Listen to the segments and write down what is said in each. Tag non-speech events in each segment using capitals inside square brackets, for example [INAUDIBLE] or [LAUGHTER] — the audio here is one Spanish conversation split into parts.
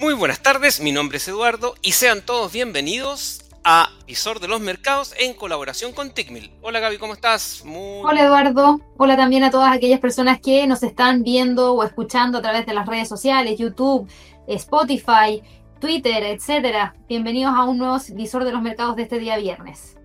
Muy buenas tardes, mi nombre es Eduardo y sean todos bienvenidos a Visor de los Mercados en colaboración con Tickmill. Hola Gaby, ¿cómo estás? Hola Eduardo, hola también a todas aquellas personas que nos están viendo o escuchando a través de las redes sociales, YouTube, Spotify, Twitter, etcétera. Bienvenidos a un nuevo Visor de los Mercados de este día viernes.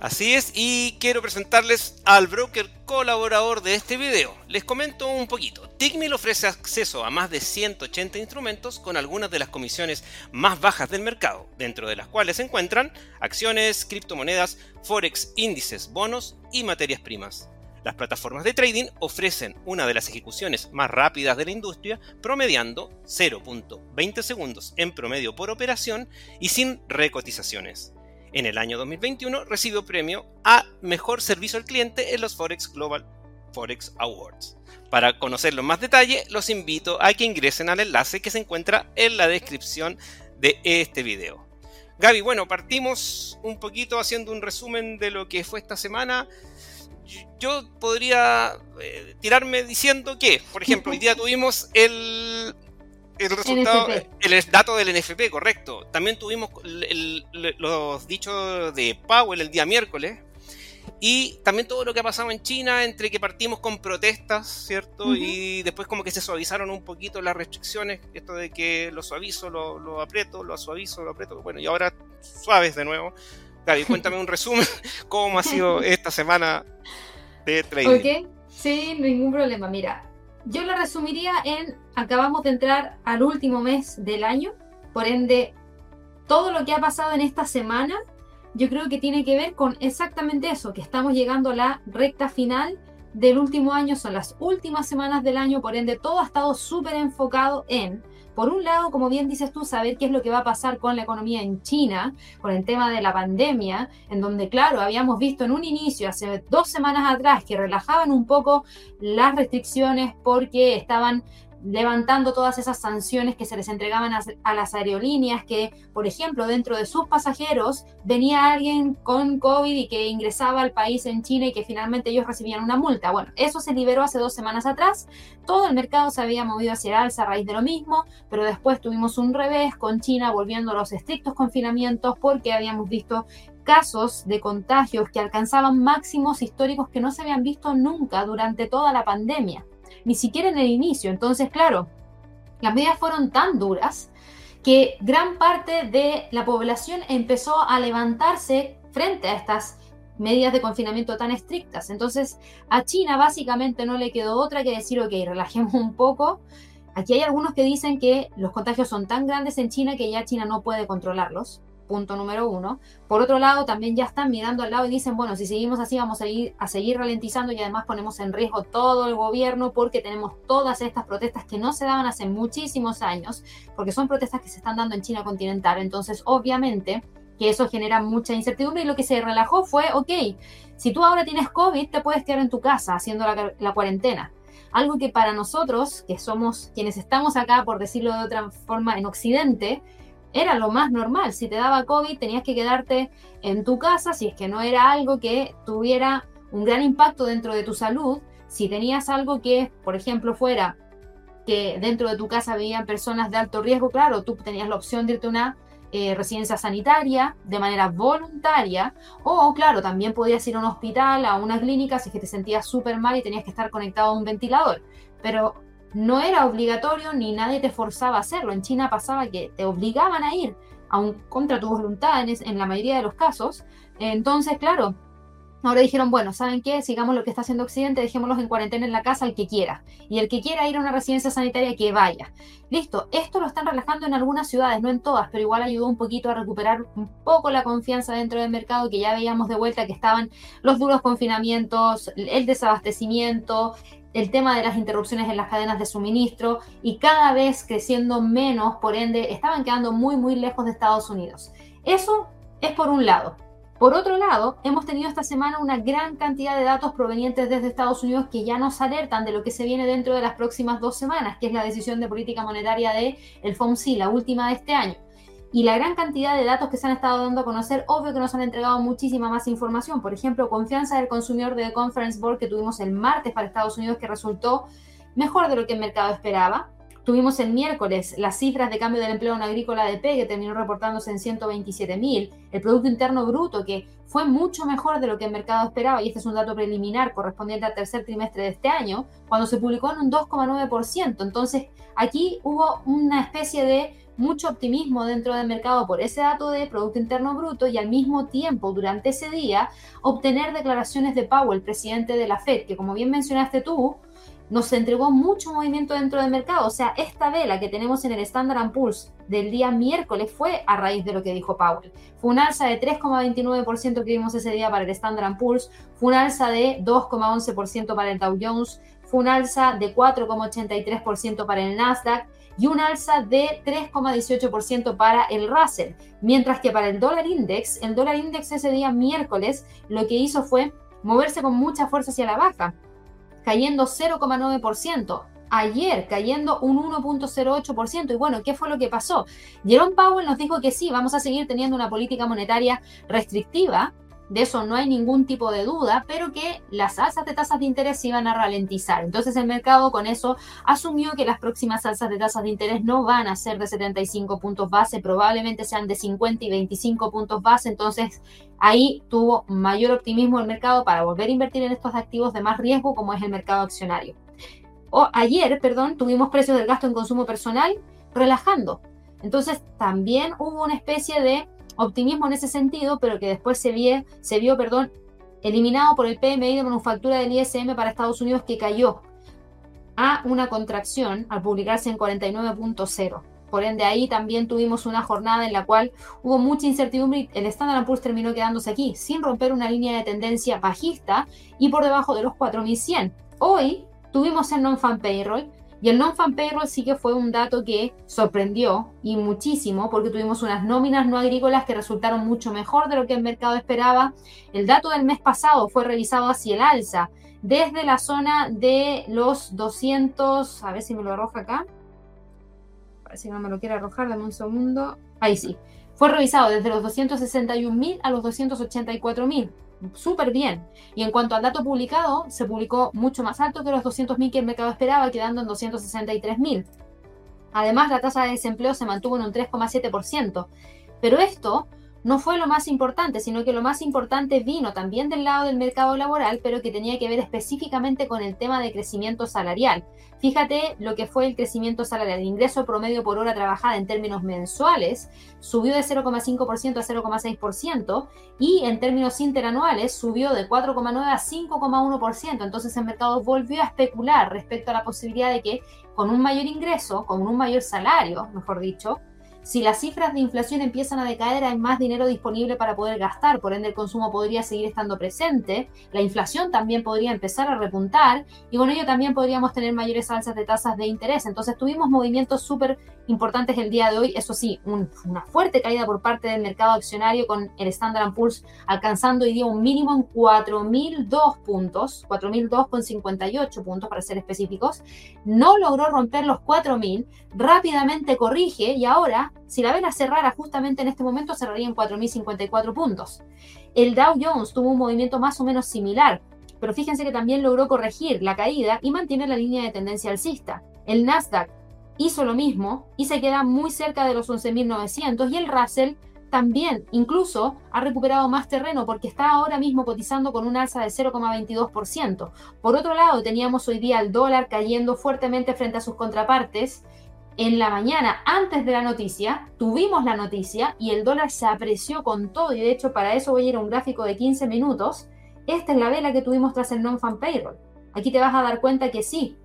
Así es, y quiero presentarles al broker colaborador de este video. Les comento un poquito. Tickmill ofrece acceso a más de 180 instrumentos con algunas de las comisiones más bajas del mercado, dentro de las cuales se encuentran acciones, criptomonedas, forex, índices, bonos y materias primas. Las plataformas de trading ofrecen una de las ejecuciones más rápidas de la industria, promediando 0.20 segundos en promedio por operación y sin recotizaciones. En el año 2021 recibió premio a Mejor Servicio al Cliente en los Forex Global Forex Awards. Para conocerlo en más detalle, los invito a que ingresen al enlace que se encuentra en la descripción de este video. Gaby, bueno, partimos un poquito haciendo un resumen de lo que fue esta semana. Yo podría eh, tirarme diciendo que, por ejemplo, hoy día [LAUGHS] tuvimos el el resultado, el dato del NFP, correcto. También tuvimos los dichos de Powell el día miércoles. Y también todo lo que ha pasado en China, entre que partimos con protestas, ¿cierto? Y después como que se suavizaron un poquito las restricciones, esto de que lo suavizo, lo, lo aprieto, lo suavizo, lo aprieto. Bueno, y ahora suaves de nuevo. Gaby, cuéntame un resumen, [LAUGHS] cómo ha sido [LAUGHS] esta semana de trading. Ok, sí, ningún problema. Mira, yo lo resumiría en, acabamos de entrar al último mes del año, por ende, todo lo que ha pasado en esta semana, yo creo que tiene que ver con exactamente eso, que estamos llegando a la recta final del último año, son las últimas semanas del año, por ende, todo ha estado súper enfocado en por un lado, como bien dices tú, saber qué es lo que va a pasar con la economía en China, con el tema de la pandemia, en donde, claro, habíamos visto en un inicio, hace dos semanas atrás, que relajaban un poco las restricciones porque estaban levantando todas esas sanciones que se les entregaban a, las aerolíneas, que, por ejemplo, dentro de sus pasajeros venía alguien con COVID y que ingresaba al país en China y que finalmente ellos recibían una multa. Bueno, eso se liberó hace dos semanas atrás. Todo el mercado se había movido hacia el alza a raíz de lo mismo, pero después tuvimos un revés con China volviendo a los estrictos confinamientos porque habíamos visto casos de contagios que alcanzaban máximos históricos que no se habían visto nunca durante toda la pandemia ni siquiera en el inicio. Entonces, claro, las medidas fueron tan duras que gran parte de la población empezó a levantarse frente a estas medidas de confinamiento tan estrictas. Entonces, a China básicamente no le quedó otra que decir, ok, relajemos un poco. Aquí hay algunos que dicen que los contagios son tan grandes en China que ya China no puede controlarlos punto número uno. Por otro lado, también ya están mirando al lado y dicen, bueno, si seguimos así vamos a, ir, a seguir ralentizando y además ponemos en riesgo todo el gobierno porque tenemos todas estas protestas que no se daban hace muchísimos años, porque son protestas que se están dando en China continental. Entonces, obviamente que eso genera mucha incertidumbre y lo que se relajó fue, ok, si tú ahora tienes COVID, te puedes quedar en tu casa haciendo la, la cuarentena algo que para nosotros, que somos quienes estamos acá, por decirlo de otra forma, en Occidente, era lo más normal. Si te daba COVID, tenías que quedarte en tu casa si es que no era algo que tuviera un gran impacto dentro de tu salud. Si tenías algo que, por ejemplo, fuera que dentro de tu casa vivían personas de alto riesgo, claro, tú tenías la opción de irte a una eh, residencia sanitaria de manera voluntaria, o claro, también podías ir a un hospital, a una clínica si es que te sentías súper mal y tenías que estar conectado a un ventilador. Pero no era obligatorio ni nadie te forzaba a hacerlo. En China pasaba que te obligaban a ir, aun contra tu voluntad en, la mayoría de los casos. Entonces, claro, Ahora dijeron, bueno, ¿saben qué? Sigamos lo que está haciendo Occidente, dejémoslos en cuarentena en la casa al que quiera. Y el que quiera ir a una residencia sanitaria, que vaya. Listo, esto lo están relajando en algunas ciudades, no en todas, pero igual ayudó un poquito a recuperar un poco la confianza dentro del mercado, que ya veíamos de vuelta que estaban los duros confinamientos, el desabastecimiento, el tema de las interrupciones en las cadenas de suministro y cada vez creciendo menos, por ende, estaban quedando muy, muy lejos de Estados Unidos. Eso es por un lado. Por otro lado, hemos tenido esta semana una gran cantidad de datos provenientes desde Estados Unidos que ya nos alertan de lo que se viene dentro de las próximas dos semanas, que es la decisión de política monetaria del el FOMC, la última de este año y la gran cantidad de datos que se han estado dando a conocer, obvio que nos han entregado muchísima más información. Por ejemplo, confianza del consumidor de Conference Board que tuvimos el martes para Estados Unidos que resultó mejor de lo que el mercado esperaba. Tuvimos el miércoles las cifras de cambio del empleo en agrícola de P, que terminó reportándose en 127 mil. El Producto Interno Bruto, que fue mucho mejor de lo que el mercado esperaba, y este es un dato preliminar correspondiente al tercer trimestre de este año, cuando se publicó en un 2,9%. Entonces, aquí hubo una especie de mucho optimismo dentro del mercado por ese dato de Producto Interno Bruto y al mismo tiempo, durante ese día, obtener declaraciones de Powell, presidente de la Fed, que como bien mencionaste tú, nos entregó mucho movimiento dentro del mercado. O sea, esta vela que tenemos en el Standard Poor's del día miércoles fue a raíz de lo que dijo Powell. Fue un alza de 3,29% que vimos ese día para el Standard Poor's, fue un alza de 2,11% para el Dow Jones, fue un alza de 4,83% para el Nasdaq y un alza de 3,18% para el Russell. Mientras que para el dólar index, el dólar index ese día miércoles lo que hizo fue moverse con mucha fuerza hacia la baja cayendo 0,9%. Ayer cayendo un 1.08%. Y bueno, ¿qué fue lo que pasó? Jerome Powell nos dijo que sí, vamos a seguir teniendo una política monetaria restrictiva, de eso no hay ningún tipo de duda, pero que las alzas de tasas de interés se iban a ralentizar. Entonces el mercado con eso asumió que las próximas alzas de tasas de interés no van a ser de 75 puntos base, probablemente sean de 50 y 25 puntos base. Entonces ahí tuvo mayor optimismo el mercado para volver a invertir en estos activos de más riesgo como es el mercado accionario. O, ayer, perdón, tuvimos precios del gasto en consumo personal relajando. Entonces también hubo una especie de optimismo en ese sentido, pero que después se, vio, se vio perdón, eliminado por el PMI de manufactura del ISM para Estados Unidos que cayó a una contracción al publicarse en 49.0. Por ende, ahí también tuvimos una jornada en la cual hubo mucha incertidumbre y el Standard Poor's terminó quedándose aquí, sin romper una línea de tendencia bajista y por debajo de los 4.100. Hoy tuvimos el non-fan payroll, y el non-fan payroll sí que fue un dato que sorprendió y muchísimo porque tuvimos unas nóminas no agrícolas que resultaron mucho mejor de lo que el mercado esperaba. El dato del mes pasado fue revisado hacia el alza desde la zona de los 200, a ver si me lo arroja acá. Ver si no me lo quiere arrojar, dame un segundo. Ahí sí. Fue revisado desde los 261.000 a los 284.000 súper bien. Y en cuanto al dato publicado, se publicó mucho más alto que los 200.000 que el mercado esperaba, quedando en 263.000. Además, la tasa de desempleo se mantuvo en un 3,7%. Pero esto no fue lo más importante, sino que lo más importante vino también del lado del mercado laboral, pero que tenía que ver específicamente con el tema de crecimiento salarial. Fíjate lo que fue el crecimiento salarial. El ingreso promedio por hora trabajada en términos mensuales subió de 0,5% a 0,6% y en términos interanuales subió de 4,9 a 5,1%. Entonces el mercado volvió a especular respecto a la posibilidad de que con un mayor ingreso, con un mayor salario, mejor dicho, si las cifras de inflación empiezan a decaer, hay más dinero disponible para poder gastar, por ende el consumo podría seguir estando presente, la inflación también podría empezar a repuntar y con ello también podríamos tener mayores alzas de tasas de interés. Entonces tuvimos movimientos súper importantes el día de hoy, eso sí, una fuerte caída por parte del mercado accionario con el Standard Poor's alcanzando hoy día un mínimo en 4.002 puntos, 4.002,58 puntos para ser específicos, no logró romper los 4.000, rápidamente corrige y ahora si la vela cerrara justamente en este momento, cerraría en 4.054 puntos. El Dow Jones tuvo un movimiento más o menos similar, pero fíjense que también logró corregir la caída y mantiene la línea de tendencia alcista. El Nasdaq hizo lo mismo y se queda muy cerca de los 11.900 y el Russell también incluso ha recuperado más terreno porque está ahora mismo cotizando con un alza de 0,22%. Por otro lado, teníamos hoy día el dólar cayendo fuertemente frente a sus contrapartes en la mañana, antes de la noticia, tuvimos la noticia y el dólar se apreció con todo. Y de hecho, para eso voy a ir a un gráfico de 15 minutos. Esta es la vela que tuvimos tras el non-fan payroll. Aquí te vas a dar cuenta que sí,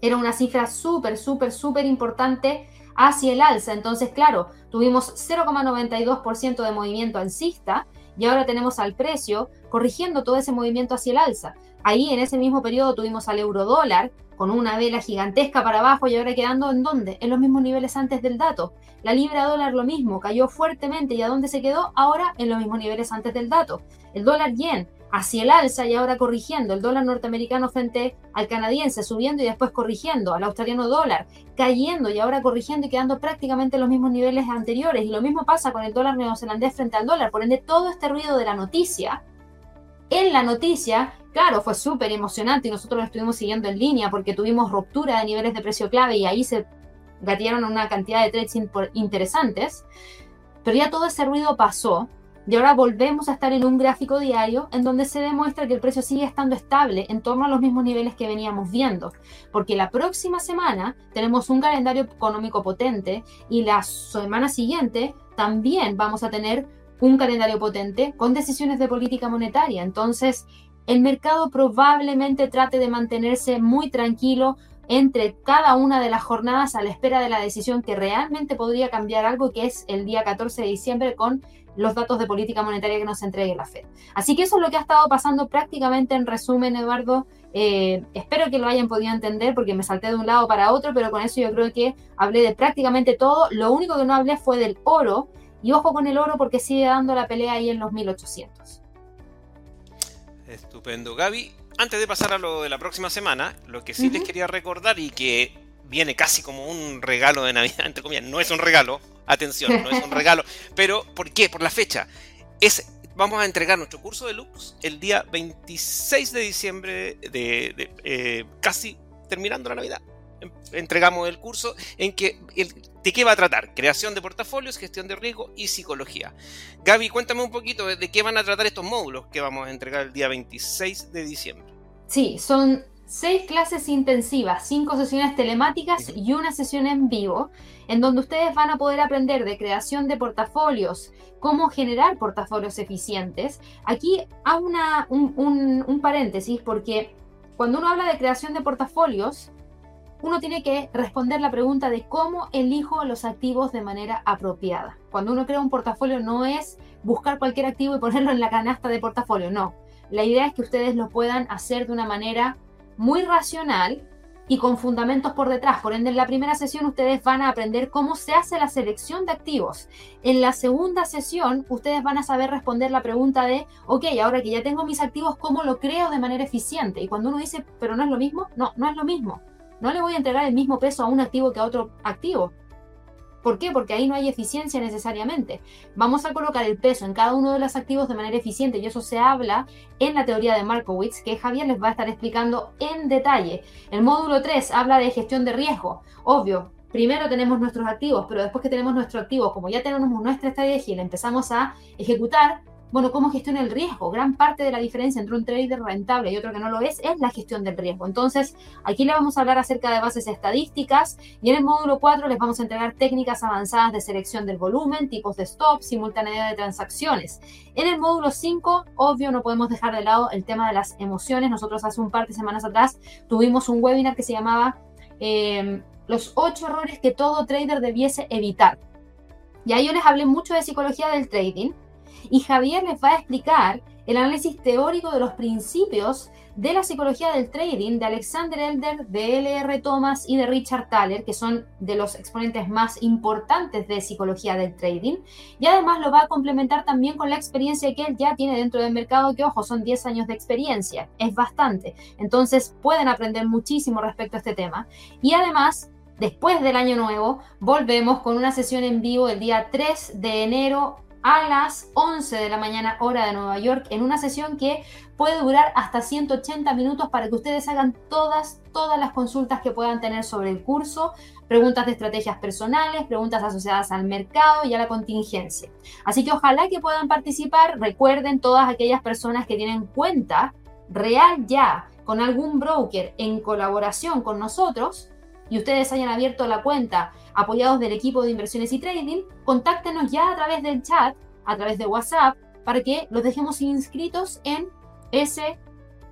era una cifra súper, súper, súper importante hacia el alza. Entonces, claro, tuvimos 0,92% de movimiento alcista y ahora tenemos al precio corrigiendo todo ese movimiento hacia el alza. Ahí en ese mismo periodo tuvimos al euro dólar con una vela gigantesca para abajo y ahora quedando en dónde? En los mismos niveles antes del dato. La libra dólar lo mismo, cayó fuertemente y a dónde se quedó? Ahora en los mismos niveles antes del dato. El dólar yen hacia el alza y ahora corrigiendo. El dólar norteamericano frente al canadiense subiendo y después corrigiendo. Al australiano dólar cayendo y ahora corrigiendo y quedando prácticamente en los mismos niveles anteriores. Y lo mismo pasa con el dólar neozelandés frente al dólar. Por ende, todo este ruido de la noticia en la noticia, claro, fue súper emocionante y nosotros lo estuvimos siguiendo en línea porque tuvimos ruptura de niveles de precio clave y ahí se gatearon una cantidad de trades interesantes, pero ya todo ese ruido pasó y ahora volvemos a estar en un gráfico diario en donde se demuestra que el precio sigue estando estable en torno a los mismos niveles que veníamos viendo, porque la próxima semana tenemos un calendario económico potente y la semana siguiente también vamos a tener un calendario potente con decisiones de política monetaria. Entonces, el mercado probablemente trate de mantenerse muy tranquilo entre cada una de las jornadas a la espera de la decisión que realmente podría cambiar algo, que es el día 14 de diciembre con los datos de política monetaria que nos entregue la Fed. Así que eso es lo que ha estado pasando prácticamente en resumen, Eduardo. Eh, espero que lo hayan podido entender porque me salté de un lado para otro, pero con eso yo creo que hablé de prácticamente todo. Lo único que no hablé fue del oro. Y ojo con el oro porque sigue dando la pelea ahí en los 1800. Estupendo, Gaby. Antes de pasar a lo de la próxima semana, lo que sí les quería recordar y que viene casi como un regalo de Navidad, [LAUGHS] entre comillas, no es un regalo, atención, no es un [LAUGHS] regalo, pero ¿por qué? Por la fecha. Es, vamos a entregar nuestro curso de Lux el día 26 de diciembre, de, eh, casi terminando la Navidad. Entregamos el curso en que de qué va a tratar, creación de portafolios, gestión de riesgo y psicología. Gaby, cuéntame un poquito de qué van a tratar estos módulos que vamos a entregar el día 26 de diciembre. Sí, son seis clases intensivas, cinco sesiones telemáticas y una sesión en vivo, en donde ustedes van a poder aprender de creación de portafolios, cómo generar portafolios eficientes. Aquí hago una, un, un paréntesis porque cuando uno habla de creación de portafolios, uno tiene que responder la pregunta de cómo elijo los activos de manera apropiada. Cuando uno crea un portafolio no es buscar cualquier activo y ponerlo en la canasta de portafolio, no. La idea es que ustedes lo puedan hacer de una manera muy racional y con fundamentos por detrás. Por ende, en la primera sesión ustedes van a aprender cómo se hace la selección de activos. En la segunda sesión, ustedes van a saber responder la pregunta de, ok, ahora que ya tengo mis activos, ¿cómo lo creo de manera eficiente? Y cuando uno dice, pero no es lo mismo, no, no es lo mismo. No le voy a entregar el mismo peso a un activo que a otro activo. ¿Por qué? Porque ahí no hay eficiencia necesariamente. Vamos a colocar el peso en cada uno de los activos de manera eficiente y eso se habla en la teoría de Markowitz que Javier les va a estar explicando en detalle. El módulo 3 habla de gestión de riesgo. Obvio, primero tenemos nuestros activos, pero después que tenemos nuestros activos, como ya tenemos nuestra estrategia y la empezamos a ejecutar, bueno, ¿cómo gestiona el riesgo? Gran parte de la diferencia entre un trader rentable y otro que no lo es es la gestión del riesgo. Entonces, aquí le vamos a hablar acerca de bases estadísticas y en el módulo 4 les vamos a entregar técnicas avanzadas de selección del volumen, tipos de stop, simultaneidad de transacciones. En el módulo 5, obvio, no podemos dejar de lado el tema de las emociones. Nosotros hace un par de semanas atrás tuvimos un webinar que se llamaba eh, Los 8 errores que todo trader debiese evitar. Y ahí yo les hablé mucho de psicología del trading y Javier les va a explicar el análisis teórico de los principios de la psicología del trading de Alexander Elder, de L.R. Thomas y de Richard Thaler, que son de los exponentes más importantes de psicología del trading. Y además lo va a complementar también con la experiencia que él ya tiene dentro del mercado, que ojo, son 10 años de experiencia, es bastante. Entonces pueden aprender muchísimo respecto a este tema. Y además Después del año nuevo, volvemos con una sesión en vivo el día 3 de enero a las 11 de la mañana hora de Nueva York en una sesión que puede durar hasta 180 minutos para que ustedes hagan todas, todas las consultas que puedan tener sobre el curso, preguntas de estrategias personales, preguntas asociadas al mercado y a la contingencia. Así que ojalá que puedan participar. Recuerden todas aquellas personas que tienen cuenta real ya con algún broker en colaboración con nosotros y ustedes hayan abierto la cuenta apoyados del equipo de inversiones y trading, contáctenos ya a través del chat, a través de WhatsApp, para que los dejemos inscritos en ese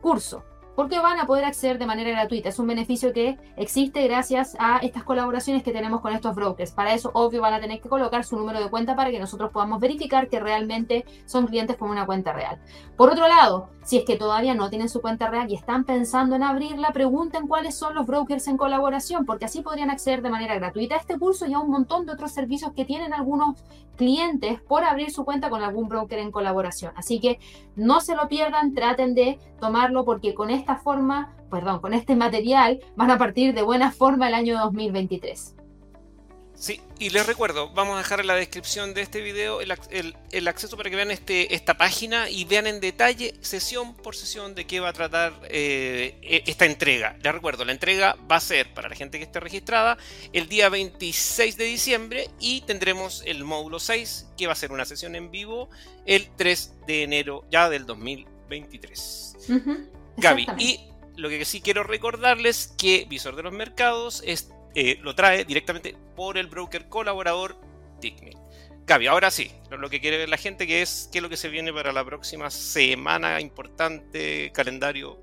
curso porque van a poder acceder de manera gratuita. Es un beneficio que existe gracias a estas colaboraciones que tenemos con estos brokers. Para eso, obvio, van a tener que colocar su número de cuenta para que nosotros podamos verificar que realmente son clientes con una cuenta real. Por otro lado, si es que todavía no tienen su cuenta real y están pensando en abrirla, pregunten cuáles son los brokers en colaboración, porque así podrían acceder de manera gratuita a este curso y a un montón de otros servicios que tienen algunos clientes por abrir su cuenta con algún broker en colaboración. Así que no se lo pierdan, traten de tomarlo porque con esta forma, perdón, con este material van a partir de buena forma el año 2023. Sí, y les recuerdo, vamos a dejar en la descripción de este video el, acceso para que vean este, esta página y vean en detalle, sesión por sesión, de qué va a tratar eh, e, esta entrega. Les recuerdo, la entrega va a ser para la gente que esté registrada el día 26 de diciembre y tendremos el módulo 6, que va a ser una sesión en vivo el 3 de enero ya del 2023. Gaby, y lo que sí quiero recordarles que Visor de los Mercados es eh, lo trae directamente por el broker colaborador Tickmill. Gaby, ahora sí, lo que quiere ver la gente, que es qué es lo que se viene para la próxima semana importante, calendario.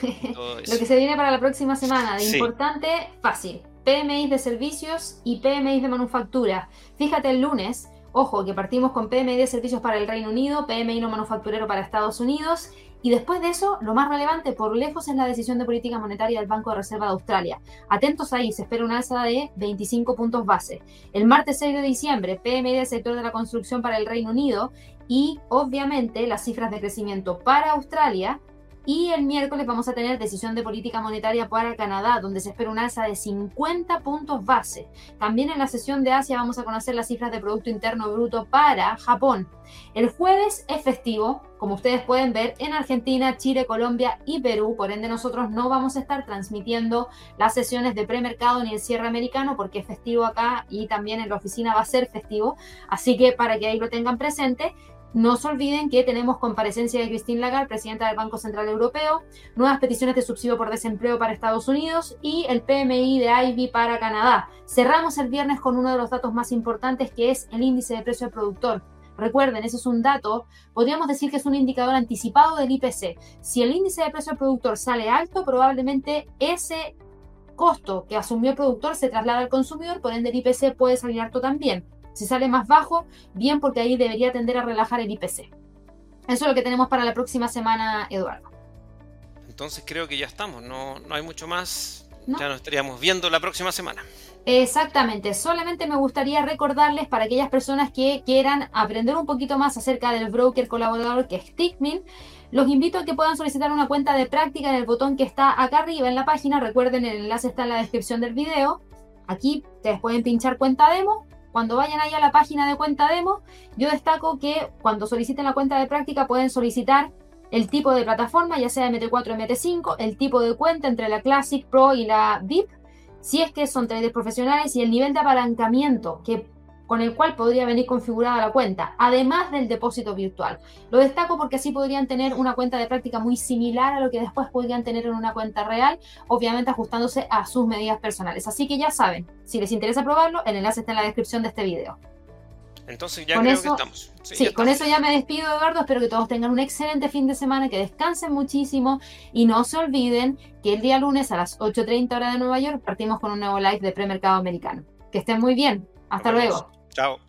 [LAUGHS] lo que se viene para la próxima semana de importante, fácil. PMI de servicios y PMI de manufactura. Fíjate el lunes, ojo, que partimos con PMI de servicios para el Reino Unido, PMI no manufacturero para Estados Unidos y después de eso, lo más relevante por lejos es la decisión de política monetaria del Banco de Reserva de Australia. Atentos ahí, se espera una alza de 25 puntos base. El martes 6 de diciembre, PMI del sector de la construcción para el Reino Unido y obviamente las cifras de crecimiento para Australia y el miércoles vamos a tener decisión de política monetaria para Canadá, donde se espera una alza de 50 puntos base. También en la sesión de Asia vamos a conocer las cifras de Producto Interno Bruto para Japón. El jueves es festivo, como ustedes pueden ver, en Argentina, Chile, Colombia y Perú. Por ende, nosotros no vamos a estar transmitiendo las sesiones de premercado ni el cierre americano porque es festivo acá y también en la oficina va a ser festivo. Así que para que ahí lo tengan presente. No se olviden que tenemos comparecencia de Christine Lagarde, presidenta del Banco Central Europeo, nuevas peticiones de subsidio por desempleo para Estados Unidos y el PMI de Ivy para Canadá. Cerramos el viernes con uno de los datos más importantes que es el índice de precio del productor. Recuerden, ese es un dato, podríamos decir que es un indicador anticipado del IPC. Si el índice de precio del productor sale alto, probablemente ese costo que asumió el productor se traslada al consumidor, por ende el IPC puede salir alto también. Si sale más bajo, bien porque ahí debería tender a relajar el IPC. Eso es lo que tenemos para la próxima semana, Eduardo. Entonces creo que ya estamos, no, no hay mucho más. Ya nos estaríamos viendo la próxima semana. Exactamente, solamente me gustaría recordarles para aquellas personas que quieran aprender un poquito más acerca del broker colaborador que es Tickmin, los invito a que puedan solicitar una cuenta de práctica en el botón que está acá arriba en la página. Recuerden, el enlace está en la descripción del video. Aquí ustedes pueden pinchar cuenta demo cuando vayan ahí a la página de cuenta demo, yo destaco que cuando soliciten la cuenta de práctica pueden solicitar el tipo de plataforma, ya sea MT4 o MT5, el tipo de cuenta entre la Classic Pro y la VIP, si es que son traders profesionales y el nivel de apalancamiento que con el cual podría venir configurada la cuenta, además del depósito virtual. Lo destaco porque así podrían tener una cuenta de práctica muy similar a lo que después podrían tener en una cuenta real, obviamente ajustándose a sus medidas personales. Así que ya saben, si les interesa probarlo, el enlace está en la descripción de este video. Entonces ya creo que estamos. Sí, con eso ya me despido, Eduardo. Espero que todos tengan un excelente fin de semana, que descansen muchísimo y no se olviden que el día lunes a las 8.30 hora de Nueva York partimos con un nuevo live de premercado americano. Que estén muy bien. Hasta luego. Chao.